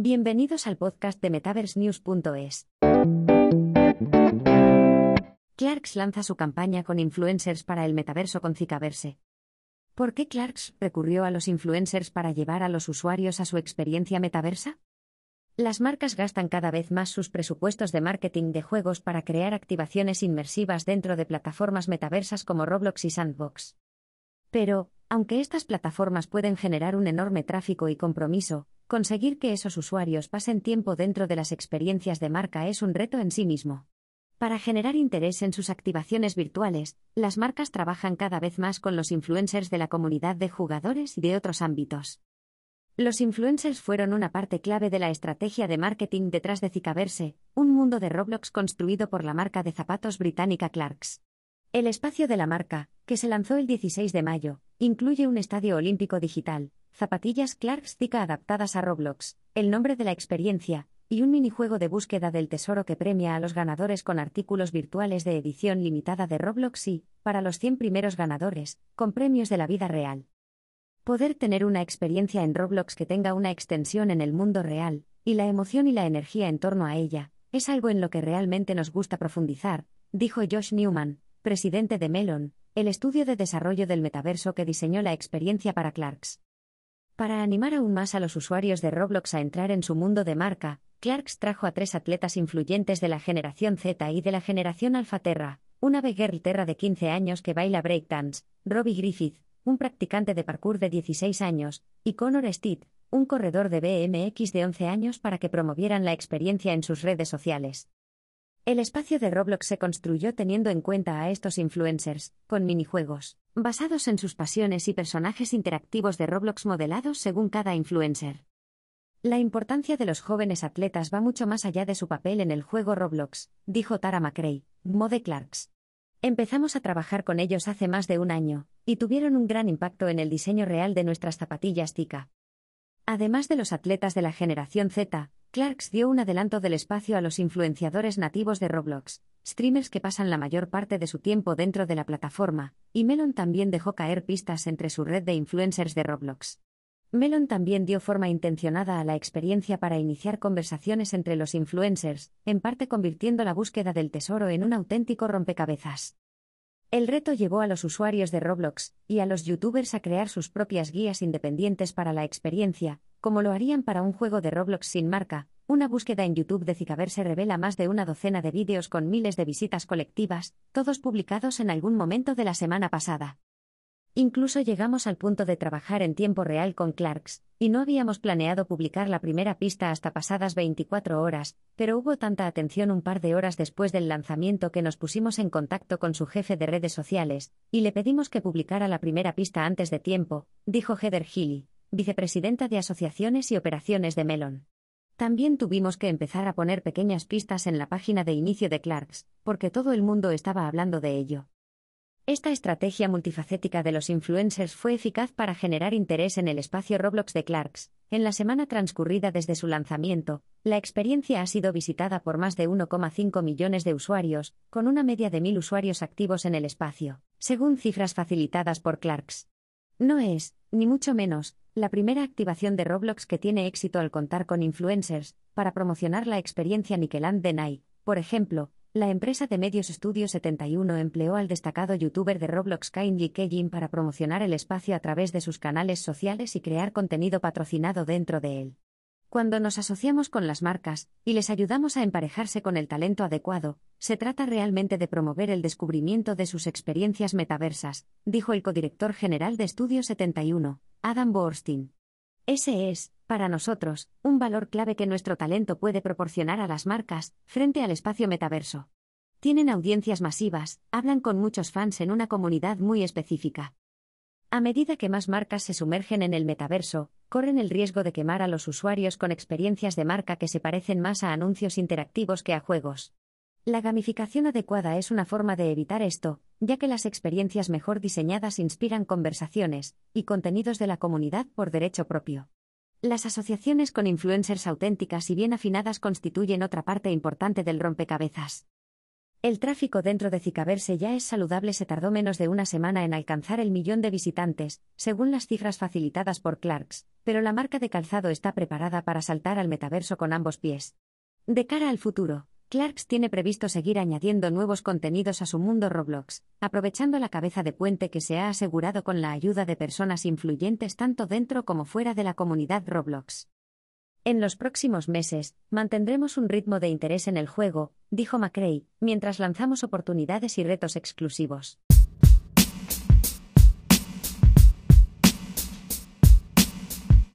Bienvenidos al podcast de MetaverseNews.es. Clarks lanza su campaña con influencers para el metaverso con Cicaverse. ¿Por qué Clarks recurrió a los influencers para llevar a los usuarios a su experiencia metaversa? Las marcas gastan cada vez más sus presupuestos de marketing de juegos para crear activaciones inmersivas dentro de plataformas metaversas como Roblox y Sandbox. Pero, aunque estas plataformas pueden generar un enorme tráfico y compromiso, conseguir que esos usuarios pasen tiempo dentro de las experiencias de marca es un reto en sí mismo. Para generar interés en sus activaciones virtuales, las marcas trabajan cada vez más con los influencers de la comunidad de jugadores y de otros ámbitos. Los influencers fueron una parte clave de la estrategia de marketing detrás de Cicaverse, un mundo de Roblox construido por la marca de zapatos británica Clarks. El espacio de la marca, que se lanzó el 16 de mayo, incluye un estadio olímpico digital, zapatillas Clarks Zika adaptadas a Roblox, el nombre de la experiencia, y un minijuego de búsqueda del tesoro que premia a los ganadores con artículos virtuales de edición limitada de Roblox y, para los 100 primeros ganadores, con premios de la vida real. Poder tener una experiencia en Roblox que tenga una extensión en el mundo real, y la emoción y la energía en torno a ella, es algo en lo que realmente nos gusta profundizar, dijo Josh Newman, presidente de Melon, el estudio de desarrollo del metaverso que diseñó la experiencia para Clarks. Para animar aún más a los usuarios de Roblox a entrar en su mundo de marca, Clarks trajo a tres atletas influyentes de la generación Z y de la generación Alpha Terra, una Girl Terra de 15 años que baila breakdance, Robbie Griffith, un practicante de parkour de 16 años, y Connor Steed, un corredor de BMX de 11 años para que promovieran la experiencia en sus redes sociales. El espacio de Roblox se construyó teniendo en cuenta a estos influencers, con minijuegos, basados en sus pasiones y personajes interactivos de Roblox modelados según cada influencer. La importancia de los jóvenes atletas va mucho más allá de su papel en el juego Roblox, dijo Tara McRae, Mode Clarks. Empezamos a trabajar con ellos hace más de un año, y tuvieron un gran impacto en el diseño real de nuestras zapatillas Tika. Además de los atletas de la generación Z, Clarks dio un adelanto del espacio a los influenciadores nativos de Roblox, streamers que pasan la mayor parte de su tiempo dentro de la plataforma, y Melon también dejó caer pistas entre su red de influencers de Roblox. Melon también dio forma intencionada a la experiencia para iniciar conversaciones entre los influencers, en parte convirtiendo la búsqueda del tesoro en un auténtico rompecabezas. El reto llevó a los usuarios de Roblox y a los youtubers a crear sus propias guías independientes para la experiencia, como lo harían para un juego de Roblox sin marca. Una búsqueda en YouTube de se revela más de una docena de vídeos con miles de visitas colectivas, todos publicados en algún momento de la semana pasada. Incluso llegamos al punto de trabajar en tiempo real con Clarks, y no habíamos planeado publicar la primera pista hasta pasadas 24 horas, pero hubo tanta atención un par de horas después del lanzamiento que nos pusimos en contacto con su jefe de redes sociales, y le pedimos que publicara la primera pista antes de tiempo, dijo Heather Healy, vicepresidenta de Asociaciones y Operaciones de Melon. También tuvimos que empezar a poner pequeñas pistas en la página de inicio de Clarks, porque todo el mundo estaba hablando de ello. Esta estrategia multifacética de los influencers fue eficaz para generar interés en el espacio Roblox de Clarks. En la semana transcurrida desde su lanzamiento, la experiencia ha sido visitada por más de 1,5 millones de usuarios, con una media de mil usuarios activos en el espacio, según cifras facilitadas por Clarks. No es, ni mucho menos, la primera activación de Roblox que tiene éxito al contar con influencers, para promocionar la experiencia Nickeland de por ejemplo, la empresa de medios Studio 71 empleó al destacado youtuber de Roblox Kindly Kejin para promocionar el espacio a través de sus canales sociales y crear contenido patrocinado dentro de él. Cuando nos asociamos con las marcas y les ayudamos a emparejarse con el talento adecuado, se trata realmente de promover el descubrimiento de sus experiencias metaversas, dijo el codirector general de Studio 71, Adam Borstein. Ese es, para nosotros, un valor clave que nuestro talento puede proporcionar a las marcas, frente al espacio metaverso. Tienen audiencias masivas, hablan con muchos fans en una comunidad muy específica. A medida que más marcas se sumergen en el metaverso, corren el riesgo de quemar a los usuarios con experiencias de marca que se parecen más a anuncios interactivos que a juegos. La gamificación adecuada es una forma de evitar esto, ya que las experiencias mejor diseñadas inspiran conversaciones y contenidos de la comunidad por derecho propio. Las asociaciones con influencers auténticas y bien afinadas constituyen otra parte importante del rompecabezas. El tráfico dentro de Cicaverse ya es saludable se tardó menos de una semana en alcanzar el millón de visitantes, según las cifras facilitadas por Clarks, pero la marca de calzado está preparada para saltar al metaverso con ambos pies. De cara al futuro, Clarks tiene previsto seguir añadiendo nuevos contenidos a su mundo Roblox, aprovechando la cabeza de puente que se ha asegurado con la ayuda de personas influyentes tanto dentro como fuera de la comunidad Roblox. En los próximos meses, mantendremos un ritmo de interés en el juego, dijo McRae, mientras lanzamos oportunidades y retos exclusivos.